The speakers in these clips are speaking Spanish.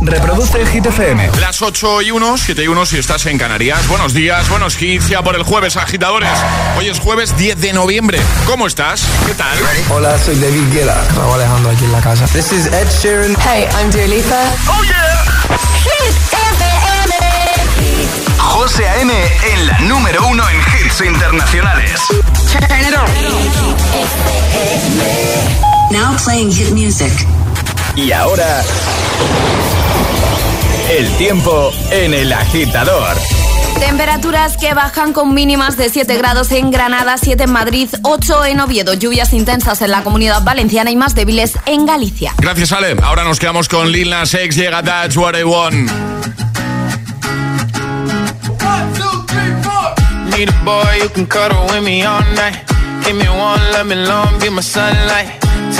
Reproduce Hit FM. Las 8 y 1, 7 y 1 si estás en Canarias. Buenos días, buenos hits ya por el jueves, agitadores. Hoy es jueves 10 de noviembre. ¿Cómo estás? ¿Qué tal? Hola, soy David Guetta. Raúl Alejandro aquí en la casa. This is Ed Sheeran. Hey, I'm Dua Lipa. ¡Oh, yeah! Hit FM. José A.M. en la número uno en hits internacionales. Turn it on. Now playing hit music. Y ahora... El tiempo en el agitador. Temperaturas que bajan con mínimas de 7 grados en Granada, 7 en Madrid, 8 en Oviedo. Lluvias intensas en la comunidad valenciana y más débiles en Galicia. Gracias, Ale. Ahora nos quedamos con Lil Nas X. Llega That's What I Want. Need a boy who can cuddle with me all night. Give me one, let me long, be my sunlight.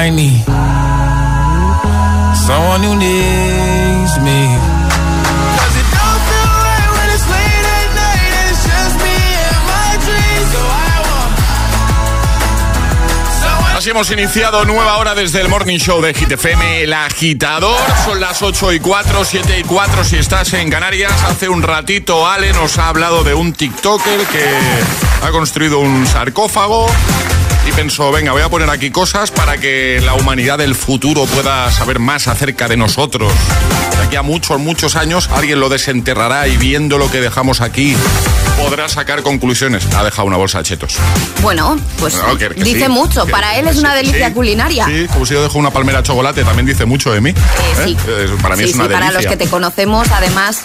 I need someone who needs me. me Así hemos iniciado nueva hora desde el Morning Show de Hit FM, El Agitador. Son las 8 y 4, 7 y 4 si estás en Canarias. Hace un ratito Ale nos ha hablado de un TikToker que ha construido un sarcófago pensó, venga, voy a poner aquí cosas para que la humanidad del futuro pueda saber más acerca de nosotros. De aquí a muchos, muchos años alguien lo desenterrará y viendo lo que dejamos aquí podrá sacar conclusiones. Ha dejado una bolsa de chetos. Bueno, pues Bueno, que- que dice sí, mucho. que- Para él es una delicia sí. culinaria. Sí, como si yo dejo una palmera de chocolate, también dice mucho de mí. Eh, ¿eh? sí. Para mí es una sí, para los delicia. que te conocemos, además,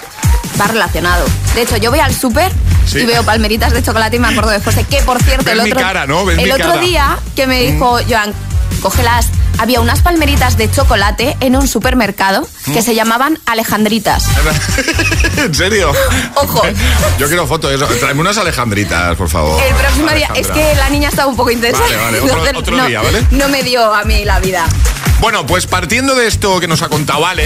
va relacionado. De hecho, yo voy al súper Sí. y veo palmeritas de chocolate y me acuerdo después de que, por cierto, Ves el mi otro, cara, ¿no? Ves el mi otro cara. Mm. día que me dijo, Joan, cógelas. Había unas palmeritas de chocolate en un supermercado que Mm. se llamaban Alejandritas. ¿En serio? Ojo. Yo quiero fotos de eso. Tráeme unas alejandritas, por favor. El próximo día, es que la niña estaba un poco intensa. Vale, vale, otro- entonces otro no- día, ¿vale? No me dio a mí la vida. Bueno, pues partiendo de esto que nos ha contado Ale,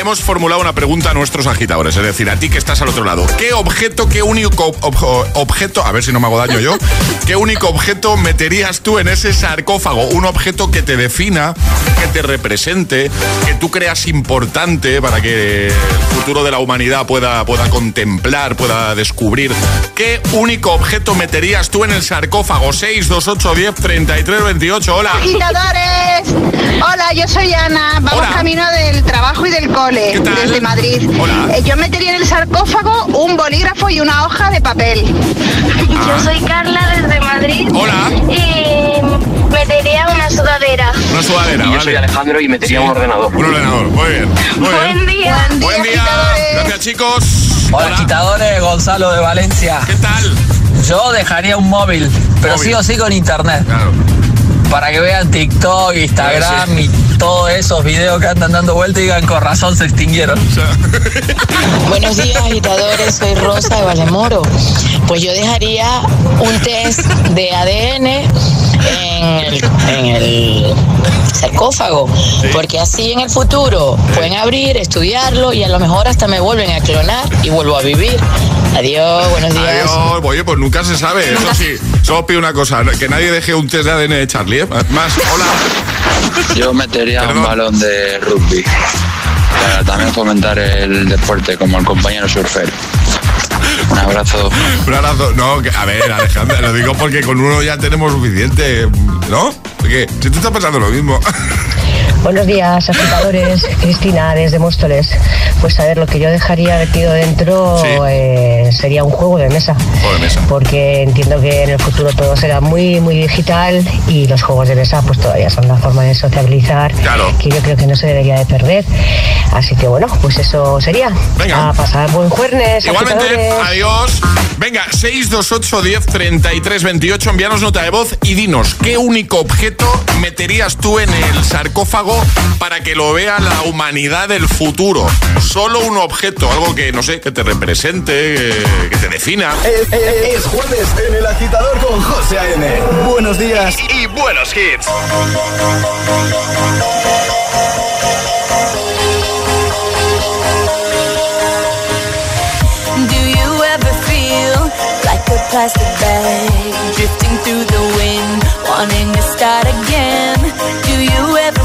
hemos formulado una pregunta a nuestros agitadores, es decir, a ti que estás al otro lado. ¿Qué objeto, qué único ob- objeto, a ver si no me hago daño yo, qué único objeto meterías tú en ese sarcófago? Un objeto que te defina, que te represente, que tú creas importante para que el futuro de la humanidad pueda, pueda contemplar, pueda descubrir. ¿Qué único objeto meterías tú en el sarcófago? 628 10 33 28. Hola. agitadores. Hola, yo soy Ana. Vamos Hola. camino del trabajo y del cole ¿Qué tal? desde Madrid. Hola. Eh, yo metería en el sarcófago un bolígrafo y una hoja de papel. Yo soy Carla desde Madrid. Hola. Y metería una sudadera. Una sudadera, Y yo vale. soy Alejandro y metería Sí. un ordenador. Un ordenador, muy bien. Muy Buen bien. día. Buen día. agitadores. Gracias, chicos. Hola, agitadores, Gonzalo de Valencia. ¿Qué tal? Yo dejaría un móvil, pero Móvil. sí o sí con internet. Claro. Para que vean TikTok, Instagram Sí. y todos esos videos que andan dando vuelta y digan con razón se extinguieron. Buenos días, agitadores. Soy Rosa de Valemoro. Pues yo dejaría un test de ADN en el, en el sarcófago, porque así en el futuro pueden abrir, estudiarlo y a lo mejor hasta me vuelven a clonar y vuelvo a vivir. Adiós, buenos días. Adiós. Oye, pues nunca se sabe. Eso sí, solo pido una cosa: que nadie deje un test de ADN de Charlie. ¿eh? Más, hola. Yo metería Perdón. un balón de rugby para también fomentar el deporte como el compañero surfer. Un abrazo. Un abrazo. No, que- a ver, Alejandra, lo digo porque con uno ya tenemos suficiente, ¿no? Porque si tú estás pasando lo mismo. Buenos días, agitadores. Cristina, desde Móstoles. Pues a ver, lo que yo dejaría metido dentro Sí. eh, sería un juego de mesa. Juego de mesa. Porque entiendo que en el futuro todo será muy, muy digital y los juegos de mesa pues todavía son una forma de sociabilizar Claro. que yo creo que no se debería de perder. Así que bueno, pues eso sería. Venga. A pasar buen jueves. Igualmente, agitadores. adiós. Venga, 628 10 33 28, envíanos nota de voz y dinos qué único objeto meterías tú en el sarcófago para que lo vea la humanidad del futuro. Solo un objeto, algo que, no sé, que te represente, eh, que te defina. Es, es- es jueves en el agitador con José A.M. Buenos días y buenos hits. Do you ever feel like a plastic bag drifting through the wind, wanting to start again? Do you ever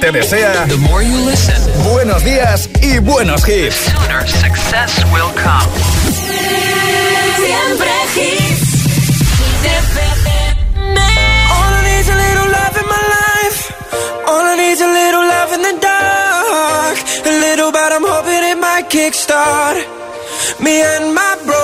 te desea buenos días y buenos hits. success will come. Siempre hits. All I need's a little love in my life. All I need's a little love in the dark. A little, but I'm hoping it might kickstart me and my broken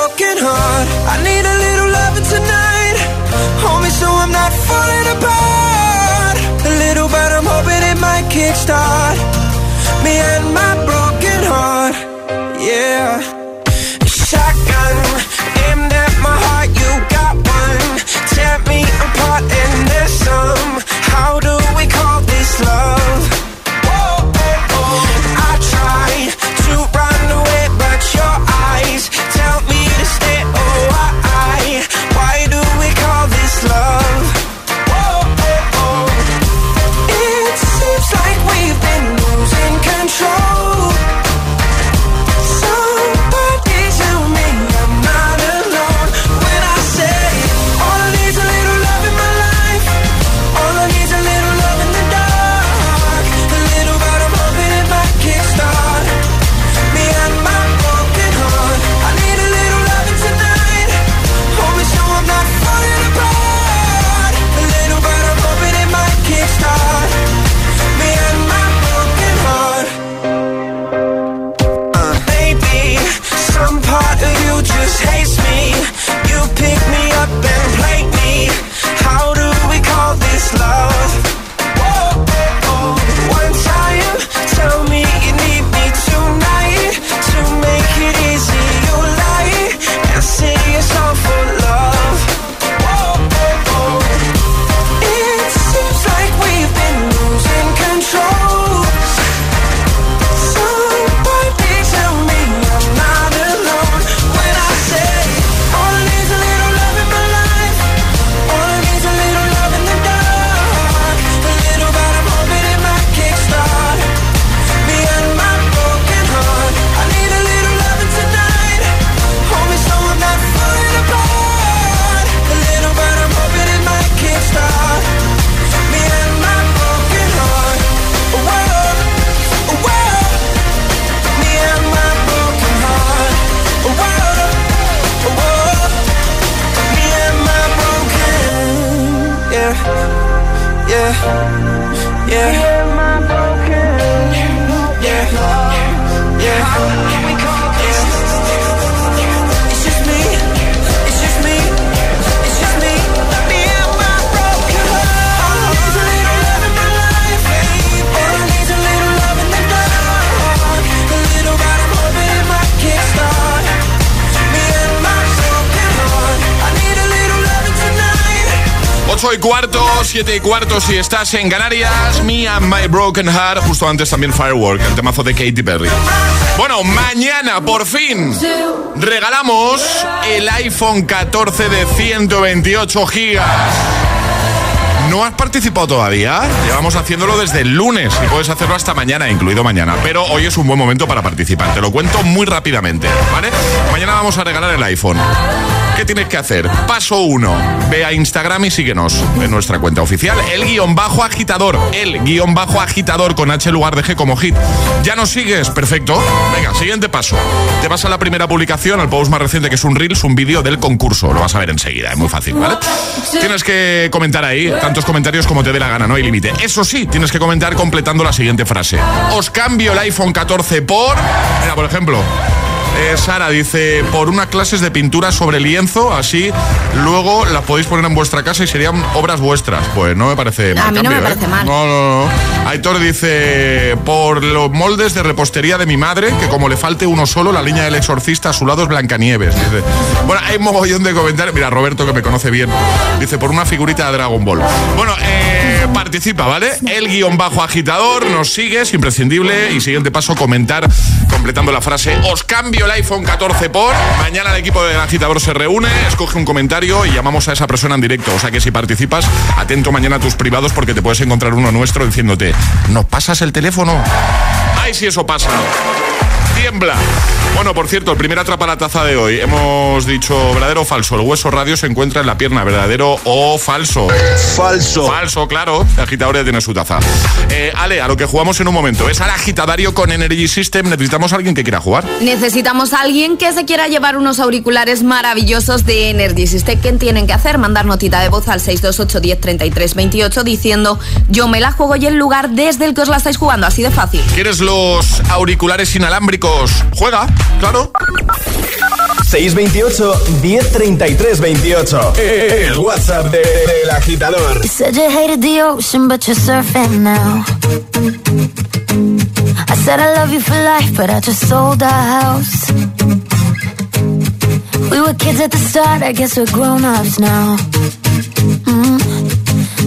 7 y cuarto si estás en Canarias. Me and My Broken Heart. Justo antes también Firework, el temazo de Katy Perry. Bueno, mañana por fin regalamos el iPhone 14 de 128 gigas. ¿No has participado todavía? Llevamos haciéndolo desde el lunes y puedes hacerlo hasta mañana, incluido mañana. Pero hoy es un buen momento para participar. Te lo cuento muy rápidamente, ¿vale? Mañana vamos a regalar el iPhone. ¿Qué tienes que hacer? Paso 1. Ve a Instagram y síguenos en nuestra cuenta oficial. El guion bajo agitador. El guion bajo agitador con H lugar de G como hit. ¿Ya nos sigues? Perfecto. Venga, siguiente paso. Te vas a la primera publicación, al post más reciente que es un Reels, un vídeo del concurso. Lo vas a ver enseguida, es muy fácil, ¿vale? Tienes que comentar ahí tantos comentarios como te dé la gana, no hay límite. Eso sí, tienes que comentar completando la siguiente frase. Os cambio el iPhone 14 por... Mira, por ejemplo... Eh, Sara dice, por unas clases de pintura sobre lienzo, así luego las podéis poner en vuestra casa y serían obras vuestras. Pues no me parece mal. A mí no me ¿eh? parece mal. No, no, no. Aitor dice, por los moldes de repostería de mi madre, que como le falte uno solo, la línea del exorcista a su lado es Blancanieves. Dice, bueno, hay mogollón de comentarios. Mira, Roberto, que me conoce bien, dice, por una figurita de Dragon Ball. Bueno, eh, participa, ¿vale? El guion bajo agitador, nos sigue, es imprescindible. Y siguiente paso, comentar completando la frase, os cambio el iPhone 14 por. Mañana el equipo del agitador se reúne, escoge un comentario y llamamos a esa persona en directo. O sea que si participas, atento mañana a tus privados porque te puedes encontrar uno nuestro diciéndote, ¿nos pasas el teléfono? Ay, si eso pasa. Tiembla. Bueno, por cierto, el primer atrapa la taza de hoy. Hemos dicho verdadero o falso. El hueso radio se encuentra en la pierna. ¿Verdadero o falso? Falso. Falso, claro. El agitador ya tiene su taza. Eh, Ale, a lo que jugamos en un momento. Es al agitadario con Energy System. Necesitamos a alguien que quiera jugar. Necesitamos a alguien que se quiera llevar unos auriculares maravillosos de Energy System. ¿Qué tienen que hacer? Mandar notita de voz al 628 10 33 28 diciendo yo me la juego y el lugar desde el que os la estáis jugando. Así de fácil. ¿Quieres los auriculares inalámbricos? Juega, claro. 628 1033 28. El WhatsApp de- del agitador. You said you hated the ocean, but you're surfing now. I said I love you for life, but I just sold our house. We were kids at the start, I guess we're grown ups now. Mm.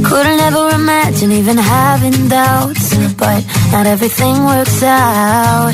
Couldn't ever imagine even having doubts, but not everything works out.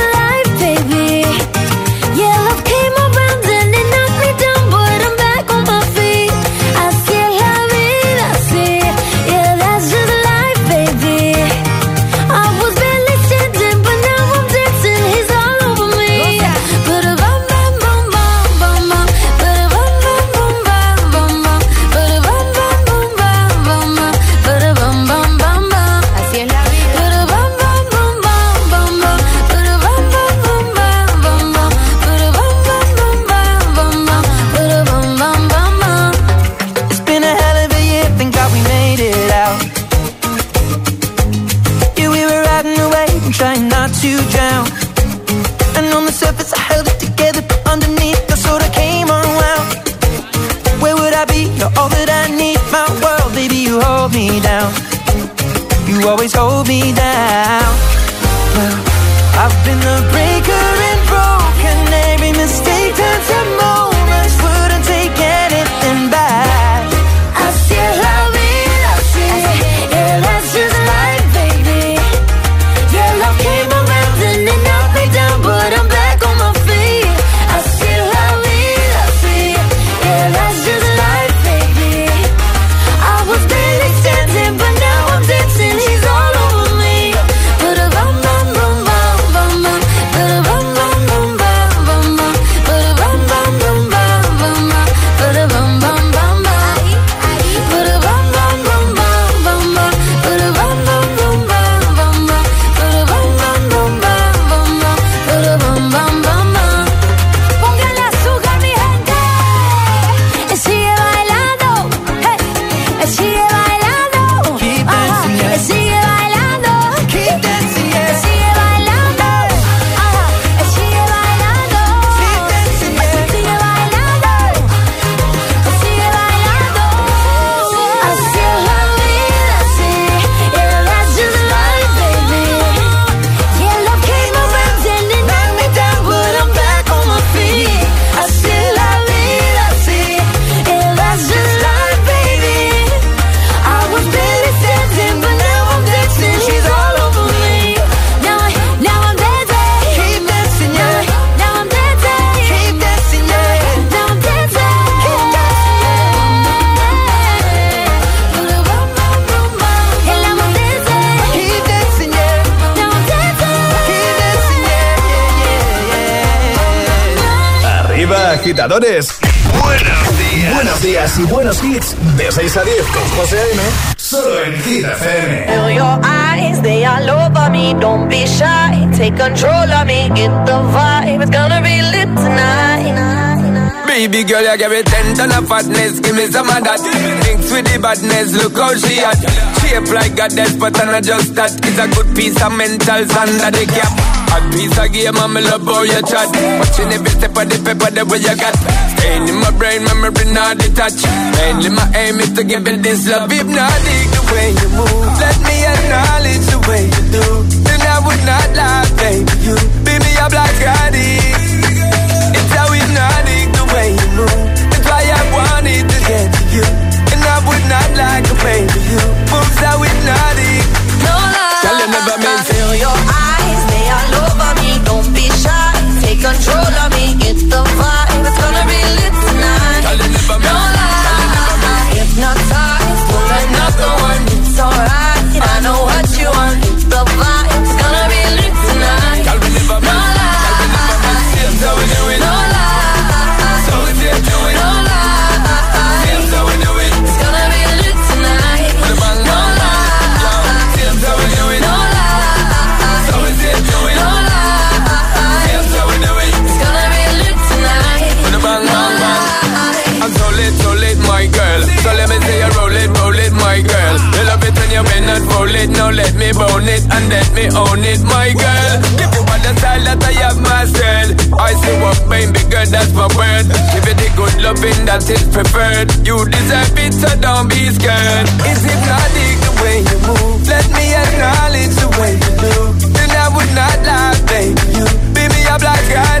Baby girl, you give me ten ton of fatness, give me some of that. Mix with the badness, look how she at. Shape like a death, but I'm not just that. It's a good piece of mental under the cap. A piece of game, I'm love how you chat. Watching every step of the paper, the way you got. Staying in my brain, memory not detached. Mainly my aim is to give it this love. If not, the way you move. Let me acknowledge the way you do. Then I would not lie, baby. You beat me like addict. It's like me own it, my girl. If you want the style that I have myself, I say what baby girl, that's my word. Give you the good loving that is preferred. You deserve it, so don't be scared. Is it not the way you move? Let me acknowledge the way you do. Then I would not lie, baby. You be me up like addict.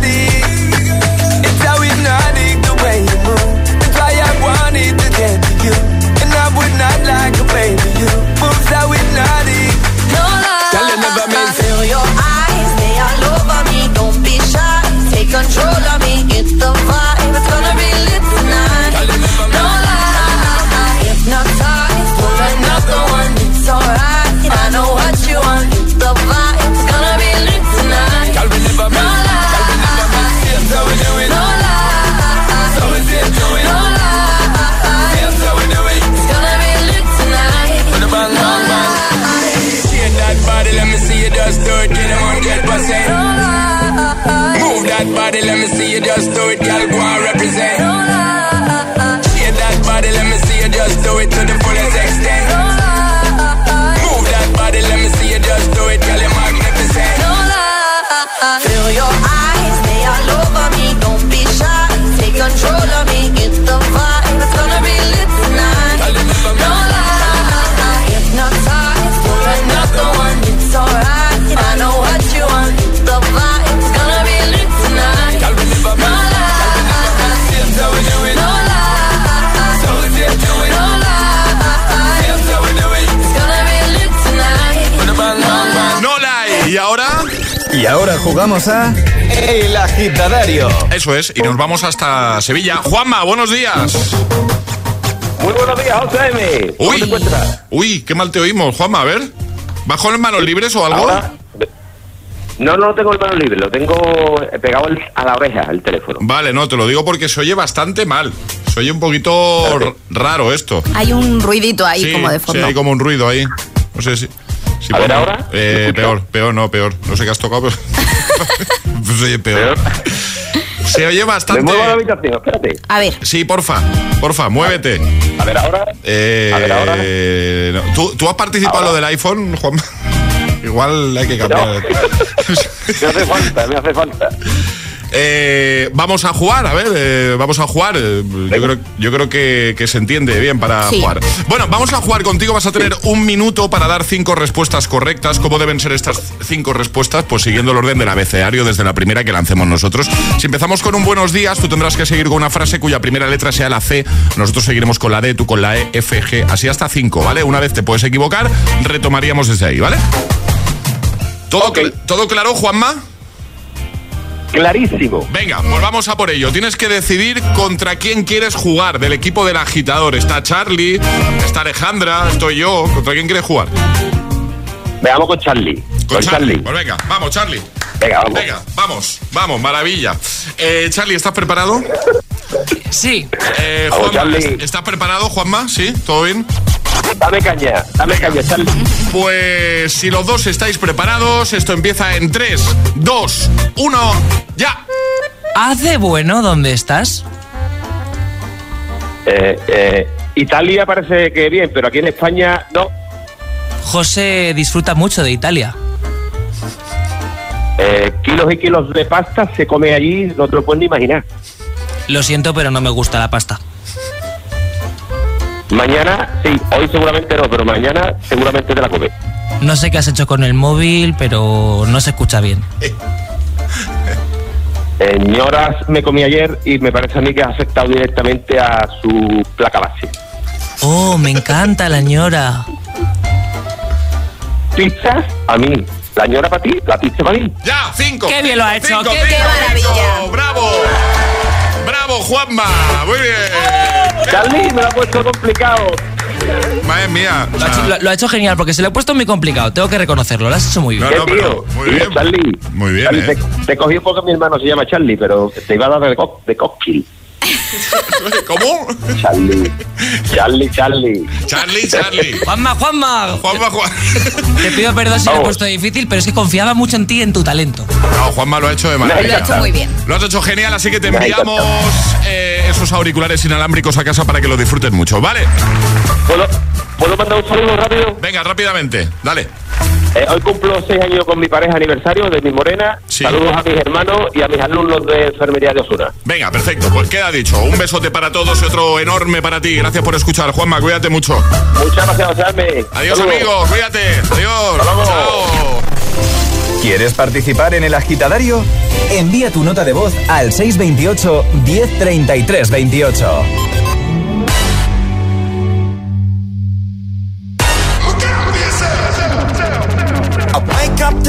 Jugamos a El Agitadario. Eso es, y nos vamos hasta Sevilla. Juanma, buenos días. Muy buenos días, José M. ¿Cómo te Uy, encuentras? uy, qué mal te oímos, Juanma, a ver. ¿Bajo en manos libres o algo? Ahora, no, no tengo el mano libre, lo tengo pegado el- a la oreja, el teléfono. Vale, no, te lo digo porque se oye bastante mal. Se oye un poquito raro esto. Hay un ruidito ahí sí, como de sí, fondo. hay como un ruido ahí. No sé si. si A ver, ¿ahora? Eh, peor, peor, no, peor. No sé qué has tocado, pero. Se oye peor. Se oye Me bastante. muevo a la habitación, espérate. A ver, Sí, porfa, porfa, muévete. A ver, ahora. Eh, A ver, ahora. no. ¿Tú, tú has participado en lo del iPhone, Juan? Igual hay que cambiar. Me hace falta, me hace falta. Eh, vamos a jugar, a ver, eh, vamos a jugar. eh, yo creo, yo creo que, que se entiende bien para Sí. jugar. Bueno, vamos a jugar contigo. Vas a tener un minuto para dar cinco respuestas correctas. ¿Cómo deben ser estas cinco respuestas? Pues siguiendo el orden del abecedario desde la primera que lancemos nosotros. Si empezamos con un buenos días, tú tendrás que seguir con una frase cuya primera letra sea la C. Nosotros seguiremos con la D, tú con la E, F, G, así hasta cinco, ¿vale? Una vez te puedes equivocar, retomaríamos desde ahí, ¿vale? ¿Todo, cl- ¿todo claro, Juanma? Clarísimo. Venga, pues vamos a por ello. Tienes que decidir contra quién quieres jugar del equipo del agitador. Está Charlie, está Alejandra, estoy yo. ¿Contra quién quieres jugar? Veamos con Charlie. Con, Con Charlie. Charlie. Pues venga, vamos, Charlie. Venga, vamos. Venga, vamos, vamos, maravilla. Eh, Charlie, ¿estás preparado? Sí. Eh, Juanma. ¿estás preparado, Juanma? ¿Sí? ¿Todo bien? Dame caña, dame caña, Charlie. Pues si los dos estáis preparados, esto empieza en 3, 2, 1, ya. ¿Hace bueno dónde estás? Eh, eh, Italia parece que bien, pero aquí en España no. José disfruta mucho de Italia. Eh, kilos y kilos de pasta se come allí, no te lo puedes ni imaginar. Lo siento, pero no me gusta la pasta. Mañana, sí, hoy seguramente no, pero mañana seguramente te la comes. No sé qué has hecho con el móvil, pero no se escucha bien. Señoras me comí ayer y me parece a mí que ha afectado directamente a su placa base. Oh, me encanta la ñora. Pizzas, a mí. La ñora para ti, la pizza para mí. Ya, 5. Qué bien lo ha hecho, qué- qué maravilla. ¡Bravo! ¡Bravo, Juanma! Muy bien. Charlie, me lo ha puesto complicado. Madre mía. Lo ha, hecho, lo- lo ha hecho genial porque se lo he puesto muy complicado. Tengo que reconocerlo. Lo has hecho muy bien. No, no, ¿Qué, pero tío? muy bien. Charlie. Muy bien, Charlie, ¿eh? te, te cogí porque mi hermano se llama Charlie, pero te iba a dar de, co de cocktail. ¿Cómo? Charlie. Charlie, Charlie. Charlie, Charlie. Juanma, Juanma. Juanma, Juan. Te pido perdón si lo he puesto difícil, pero es que confiaba mucho en ti y en tu talento. No, Juanma lo ha hecho de maravilla. Lo ha hecho muy bien. Lo has hecho genial, así que te enviamos eh, esos auriculares inalámbricos a casa para que lo disfruten mucho, ¿vale? ¿Puedo, ¿Puedo mandar un saludo rápido? Venga, rápidamente, dale. Eh, hoy cumplo seis años con mi pareja aniversario de mi morena. Saludos a mis hermanos y a mis alumnos de enfermería de Osuna. Venga, perfecto. Pues queda dicho. Un besote para todos y otro enorme para ti. Gracias por escuchar. Juanma, cuídate mucho. Muchas gracias, José Adiós, amigo. Cuídate. Adiós. Chao. ¿Quieres participar en el agitadario? Envía tu nota de voz al 628 1033 28.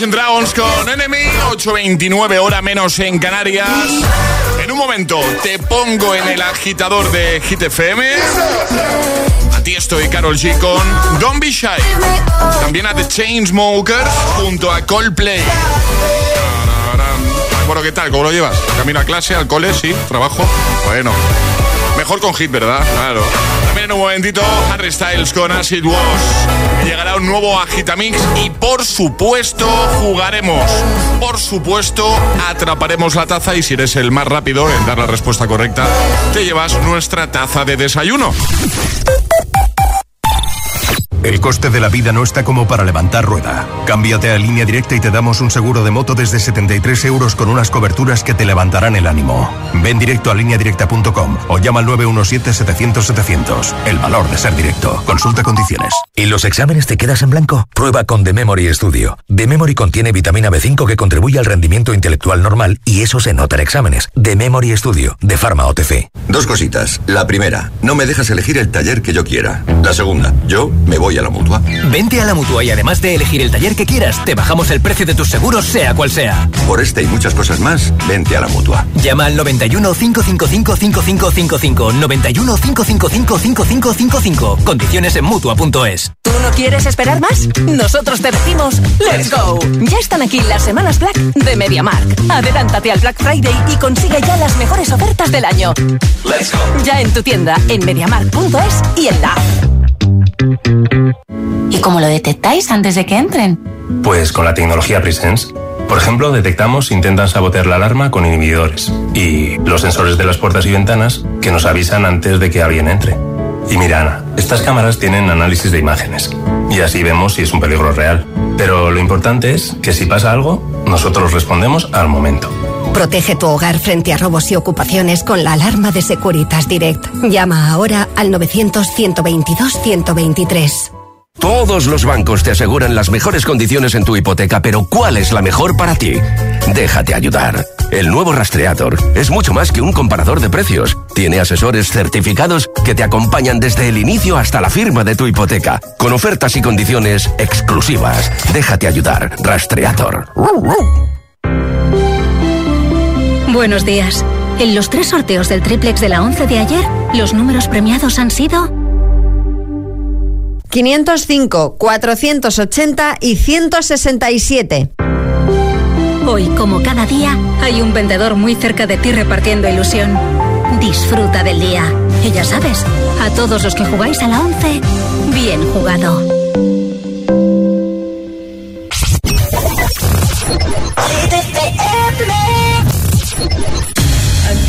Imagine Dragons con Enemy, 8.29 hora menos en Canarias. En un momento te pongo en el agitador de Hit FM. A ti estoy Carol G con Don't Be Shy. También a The Chainsmokers junto a Coldplay. Bueno, ¿qué tal? ¿Cómo lo llevas? ¿Camino a clase, al cole? Sí, trabajo. Bueno, mejor con hit, ¿verdad? Claro. Un momentito, Harry Styles con Acid Wash. Llegará un nuevo Agitamix y por supuesto jugaremos. Por supuesto, atraparemos la taza y si eres el más rápido en dar la respuesta correcta, te llevas nuestra taza de desayuno. El coste de la vida no está como para levantar rueda. Cámbiate a línea directa y te damos un seguro de moto desde 73 euros con unas coberturas que te levantarán el ánimo. Ven directo a lineadirecta.com o llama al 917-700-700. El valor de ser directo. Consulta condiciones. ¿Y los exámenes te quedas en blanco? Prueba con The Memory Studio. The Memory contiene vitamina B5 que contribuye al rendimiento intelectual normal y eso se nota en exámenes. The Memory Studio, de Pharma OTC. Dos cositas. La primera, no me dejas elegir el taller que yo quiera. La segunda, yo me voy a la mutua. Vente a la mutua y además de elegir el taller que quieras, te bajamos el precio de tus seguros, sea cual sea. Por este y muchas cosas más, vente a la mutua. Llama al 91 555 5555. 91 555 5555. Condiciones en mutua.es. ¿Tú no quieres esperar más? Nosotros te decimos ¡Let's go! Ya están aquí las semanas Black de MediaMark. Adelántate al Black Friday y consigue ya las mejores ofertas del año. ¡Let's go! Ya en tu tienda, en MediaMark.es y en la app. ¿Y cómo lo detectáis antes de que entren? Pues con la tecnología Presence. Por ejemplo, detectamos si intentan sabotear la alarma con inhibidores y los sensores de las puertas y ventanas que nos avisan antes de que alguien entre. Y mira, Ana, estas cámaras tienen análisis de imágenes. y así vemos si es un peligro real. Pero lo importante es que si pasa algo, nosotros respondemos al momento. Protege tu hogar frente a robos y ocupaciones con la alarma de Securitas Direct. Llama ahora al 900-122-123. Todos los bancos te aseguran las mejores condiciones en tu hipoteca, pero ¿cuál es la mejor para ti? Déjate ayudar. El nuevo Rastreator es mucho más que un comparador de precios. Tiene asesores certificados que te acompañan desde el inicio hasta la firma de tu hipoteca, con ofertas y condiciones exclusivas. Déjate ayudar. Rastreator. Buenos días. En los tres sorteos del triplex de la 11 de ayer, los números premiados han sido 505, 480 y 167. Hoy, como cada día, hay un vendedor muy cerca de ti repartiendo ilusión. Disfruta del día. Y ya sabes, a todos los que jugáis a la 11, bien jugado.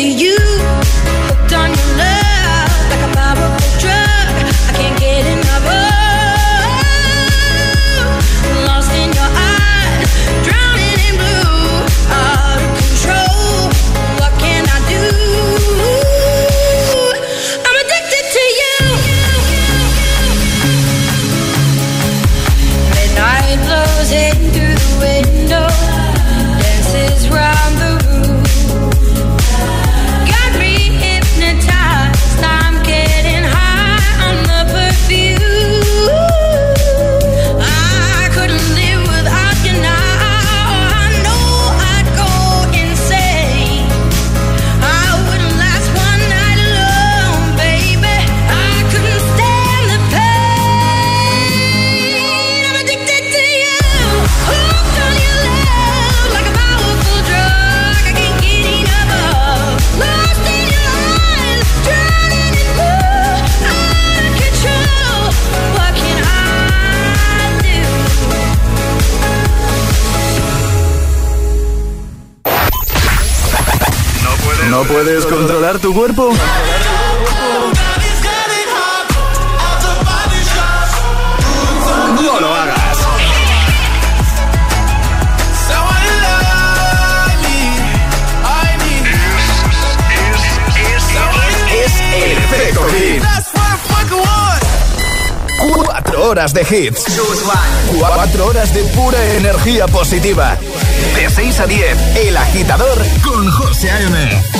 to you, hooked on your love puedes controlar tu cuerpo? No lo hagas. Es el efecto hit. Cuatro horas de hits. Cuatro horas de pura energía positiva. De 6 a 10, El Agitador con José A.M.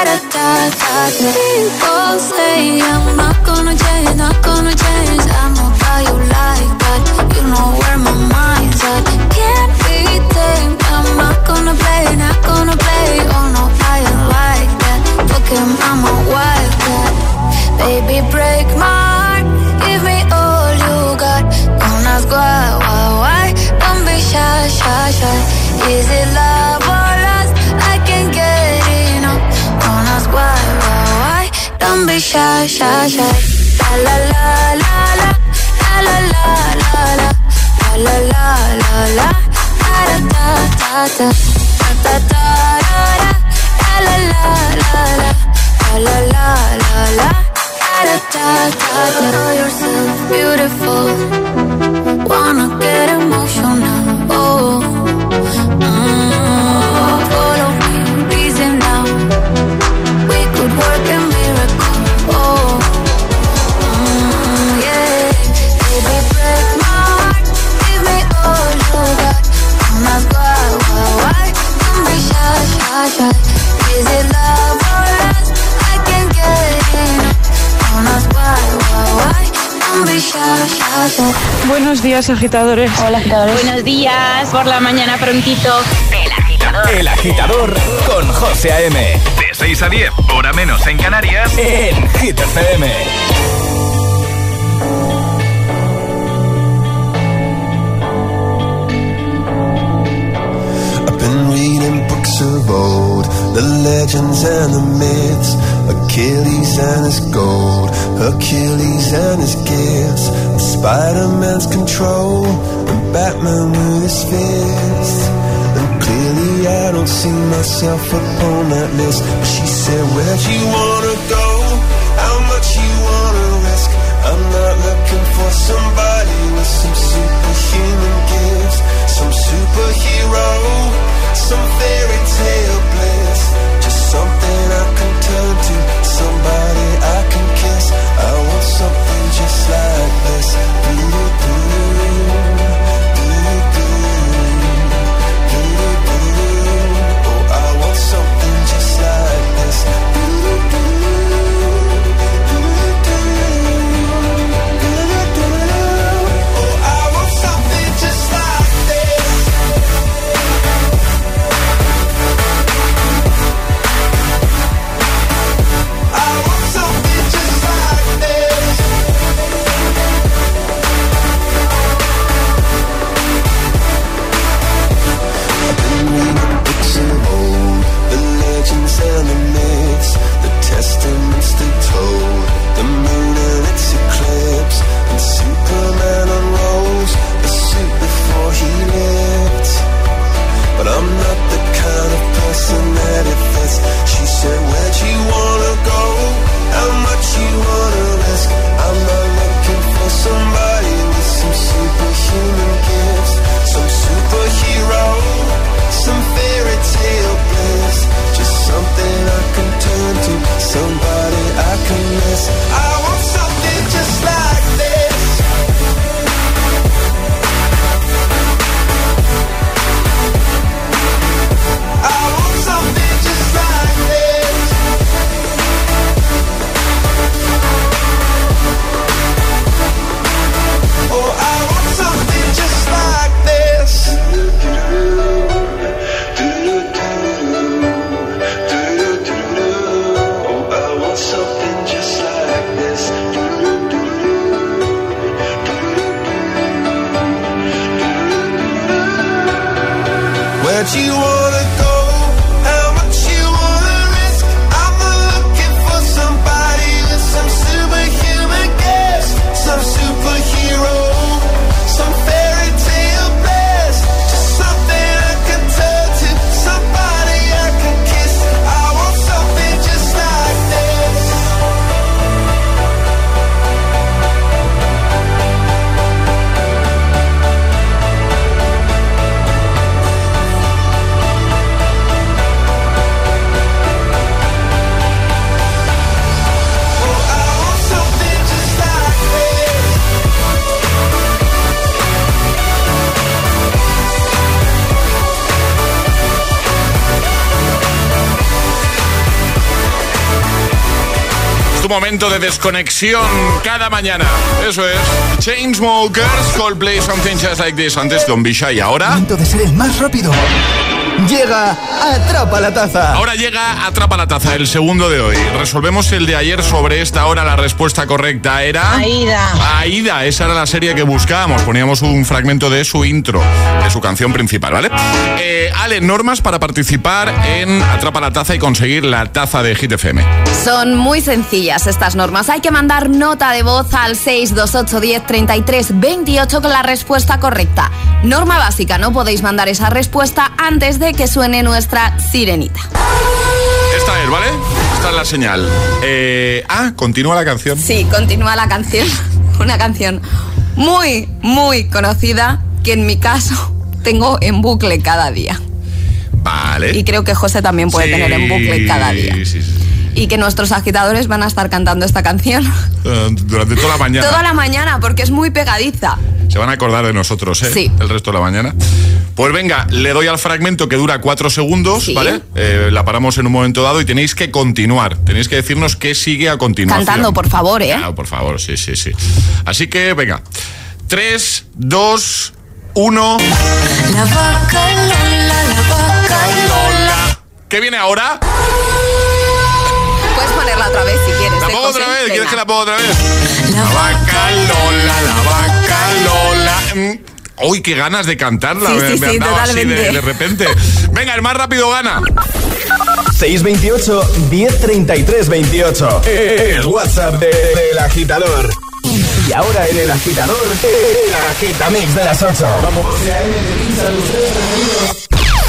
People say I'm not gonna change, not gonna change. I know how you like that. You know where my mind's at. Can't be tamed. I'm not gonna play, not gonna play. Oh no, I ain't like that. Fuck him, I'm a wildcat. Baby, break my heart. Give me all you got. Don't ask why, why, why. Don't be shy, shy, shy. Is it love Don't be shy, shy, shy. La la la la la, la la la la la, la la la la. Da da da da da, da da da da. La la la la la, la la la la la. Da da da da. Know yourself beautiful. Wanna get Buenos días, agitadores. Hola, agitadores. Buenos días, por la mañana prontito. El agitador. El agitador con José A.M. De 6 a 10, hora menos en Canarias, en Hit FM. I've been reading books of old, the legends and the myths, Achilles and his gold, Hercules and his gifts, Spider-Man's control, and Batman with his fists. And clearly I don't see myself upon that list. But she said, Where'd you wanna go? How much you wanna risk? I'm not looking for somebody with some superhuman gifts, some superhero, some fairy tale bliss. Just something I can turn to, somebody I can kiss. I want something just like this. Momento de desconexión cada mañana. Eso es. Chainsmokers, Coldplay, Something Just Like This. Antes Don Bisha y ahora... Momento de ser el más rápido. Llega Atrapa la Taza. Ahora llega Atrapa la Taza, el segundo de hoy. Resolvemos el de ayer sobre esta hora. La respuesta correcta era... Aida. Aida, esa era la serie que buscábamos. Poníamos un fragmento de su intro, de su canción principal, ¿vale? Eh, Ale, normas para participar en Atrapa la Taza y conseguir la taza de Hit FM. Son muy sencillas estas normas. Hay que mandar nota de voz al 628 10 33 28 con la respuesta correcta. Norma básica, no podéis mandar esa respuesta antes de que suene nuestra sirenita. Esta es, ¿vale? Esta es la señal. Eh, ah, continúa la canción. Sí, continúa la canción. Una canción muy, muy conocida que en mi caso tengo en bucle cada día. Vale. Y creo que José también puede Sí, tener en bucle cada día. sí, sí. Y que nuestros agitadores van a estar cantando esta canción Eh, durante toda la mañana. toda la mañana porque es muy pegadiza. Se van a acordar de nosotros, ¿eh? Sí. El resto de la mañana. Pues venga, le doy al fragmento que dura cuatro segundos, ¿vale? Eh, la paramos en un momento dado y tenéis que continuar. Tenéis que decirnos qué sigue a continuación. Cantando, por favor, ¿eh? Claro, por favor, sí, sí, sí. Así que, venga. Tres, dos, uno. La vaca Lola, la vaca Lola. ¿Qué viene ahora? Puedes ponerla otra vez si quieres. ¿La ¿eh, pongo José? otra vez? ¿Quieres que la ponga otra vez? La vaca Lola, la vaca. Uy, qué ganas de cantarla. Sí, me, sí, me han sí, dado así de, totalmente. de repente. Venga, el más rápido gana. 628 1033 28. El WhatsApp de- del agitador. Y ahora en el agitador, el agitamix de las 8. Vamos.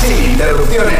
Sin interrupciones.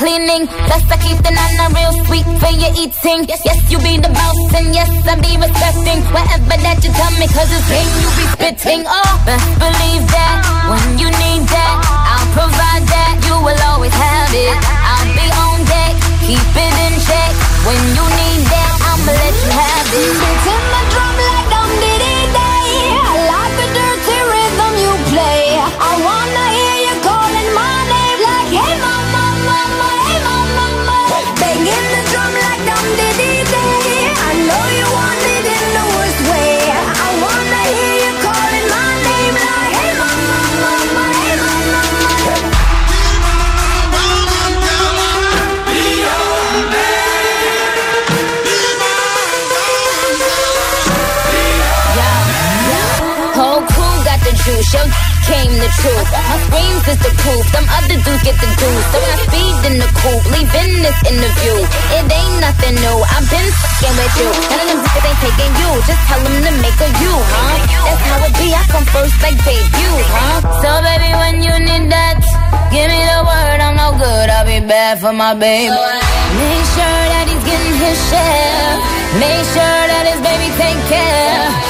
Cleaning. Plus, I keep the nana real sweet for your eating. Yes, you be the boss, and yes, I be respecting whatever that you tell me, cause it's game you be spitting. Oh, believe that when you need that, I'll provide that. You will always have it. I'll be on deck, keep it in check. When you need that, I'ma let you have it. Beating my drum like My screams is the proof, Some other dudes get the juice. So I speed in the coupe, leaving this interview. It ain't nothing new, I've been fucking with you. None of them niggas ain't taking you, just tell them to make a you, huh? That's how it be, I come first like debut, huh? So baby, when you need that, give me the word, I'm no good, I'll be bad for my baby. Make sure that he's getting his share. Make sure that his baby take care.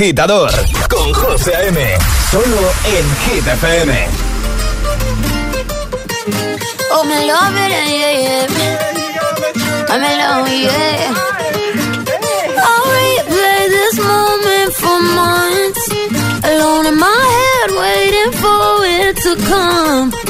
agitador con José A.M. Solo en Hit FM. Oh, me love it, yeah, yeah. Oh, I'm in love, yeah. I'll replay this moment for months. Alone in my head, waiting for it to come.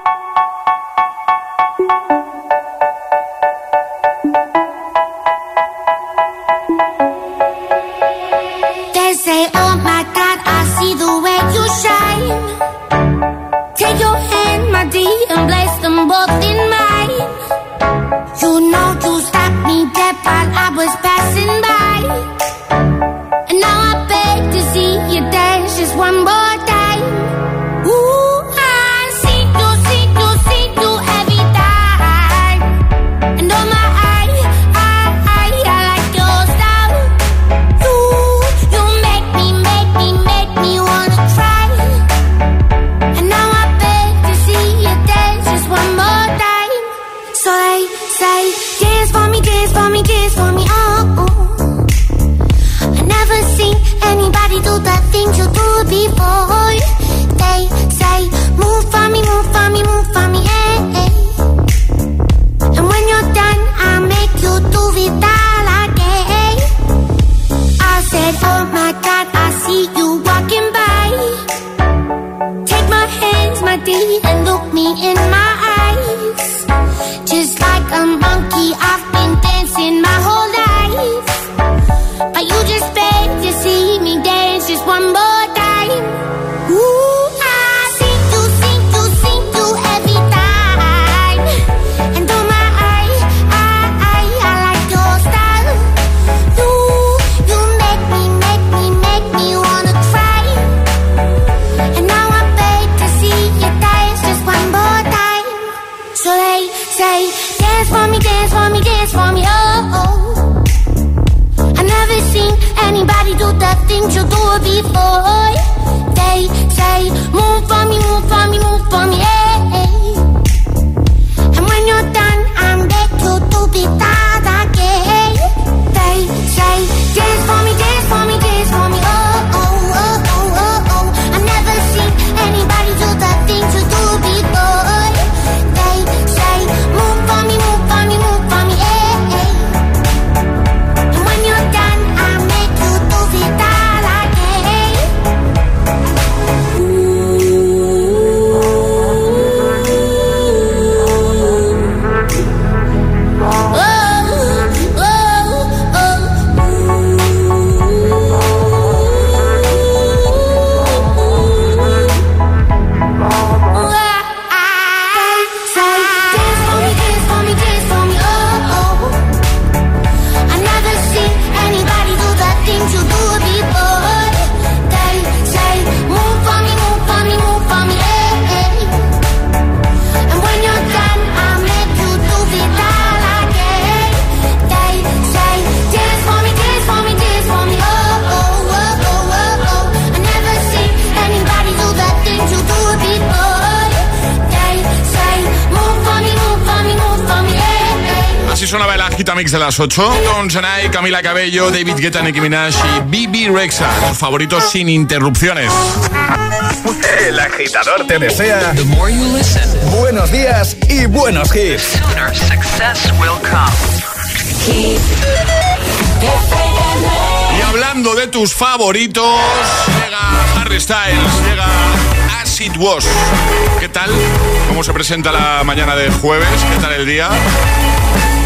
Las 8 con Sanai, Camila Cabello, David Guetta, Nicki Minaj y Bibi Rexa. Tus favoritos sin interrupciones. El agitador te desea buenos días y buenos hits. Y hablando de tus favoritos, llega Harry Styles, llega As It Was. ¿Qué tal? ¿Cómo se presenta la mañana de jueves? ¿Qué tal el día?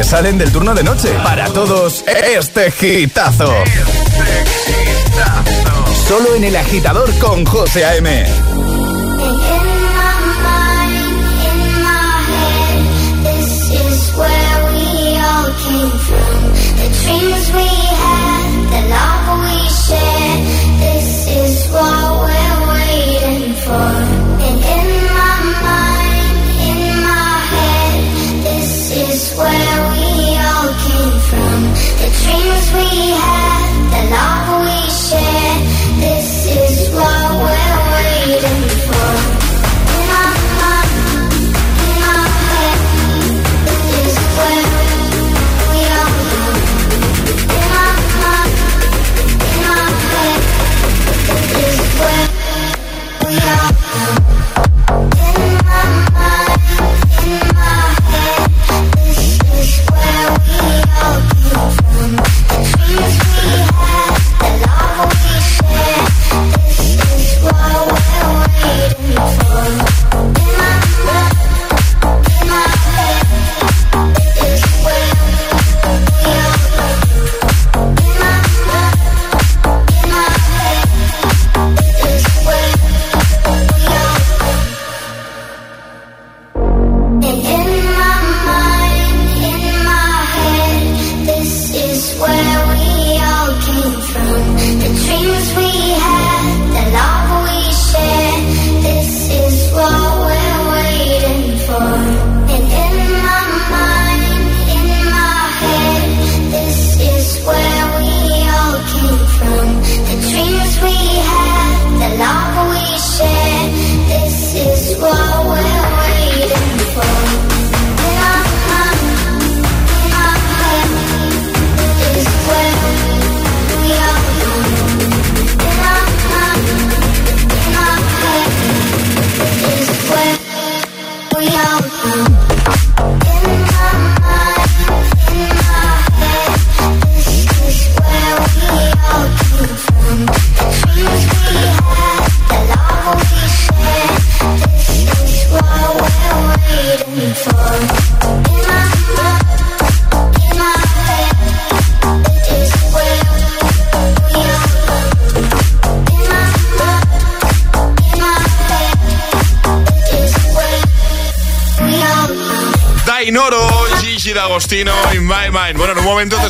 Que salen del turno de noche. Para todos, este hitazo. Solo en el agitador con José A.M.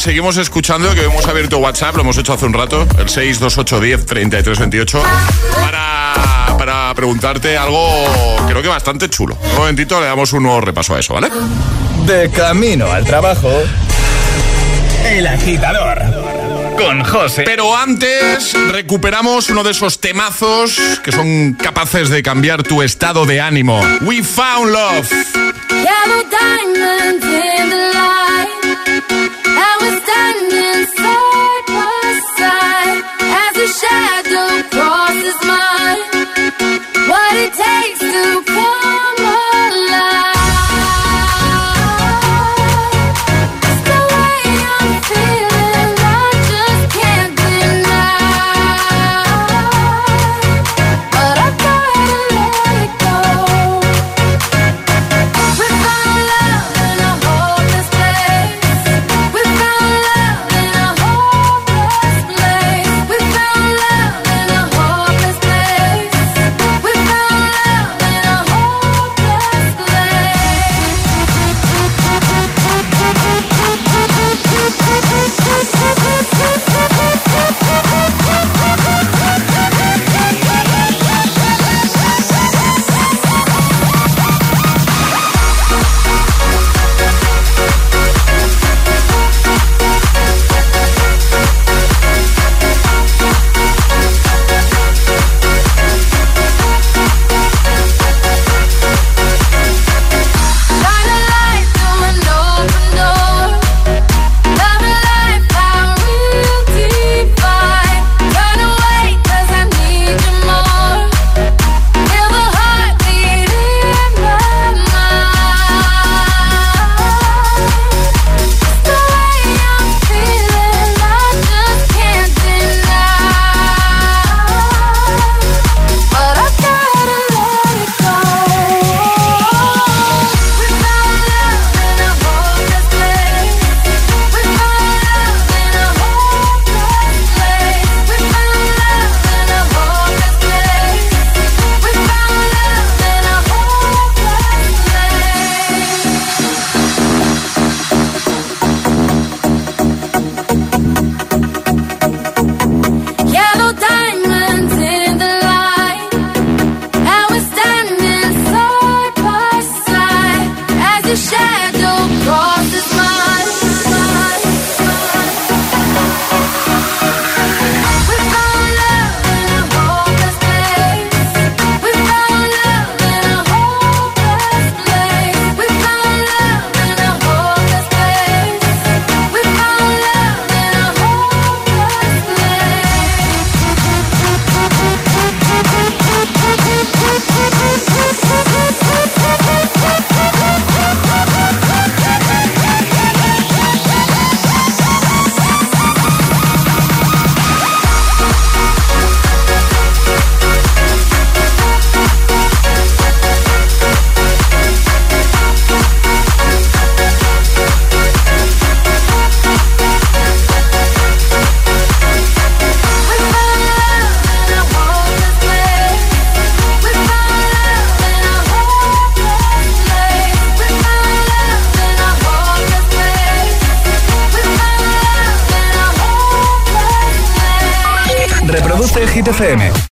seguimos escuchando, que hemos abierto WhatsApp, lo hemos hecho hace un rato, el 628103328, para, para preguntarte algo creo que bastante chulo. Un momentito le damos un nuevo repaso a eso, ¿vale? De camino al trabajo, el agitador con José. Pero antes recuperamos uno de esos temazos que son capaces de cambiar tu estado de ánimo. We found love. shadow crosses mine. What it takes to cross.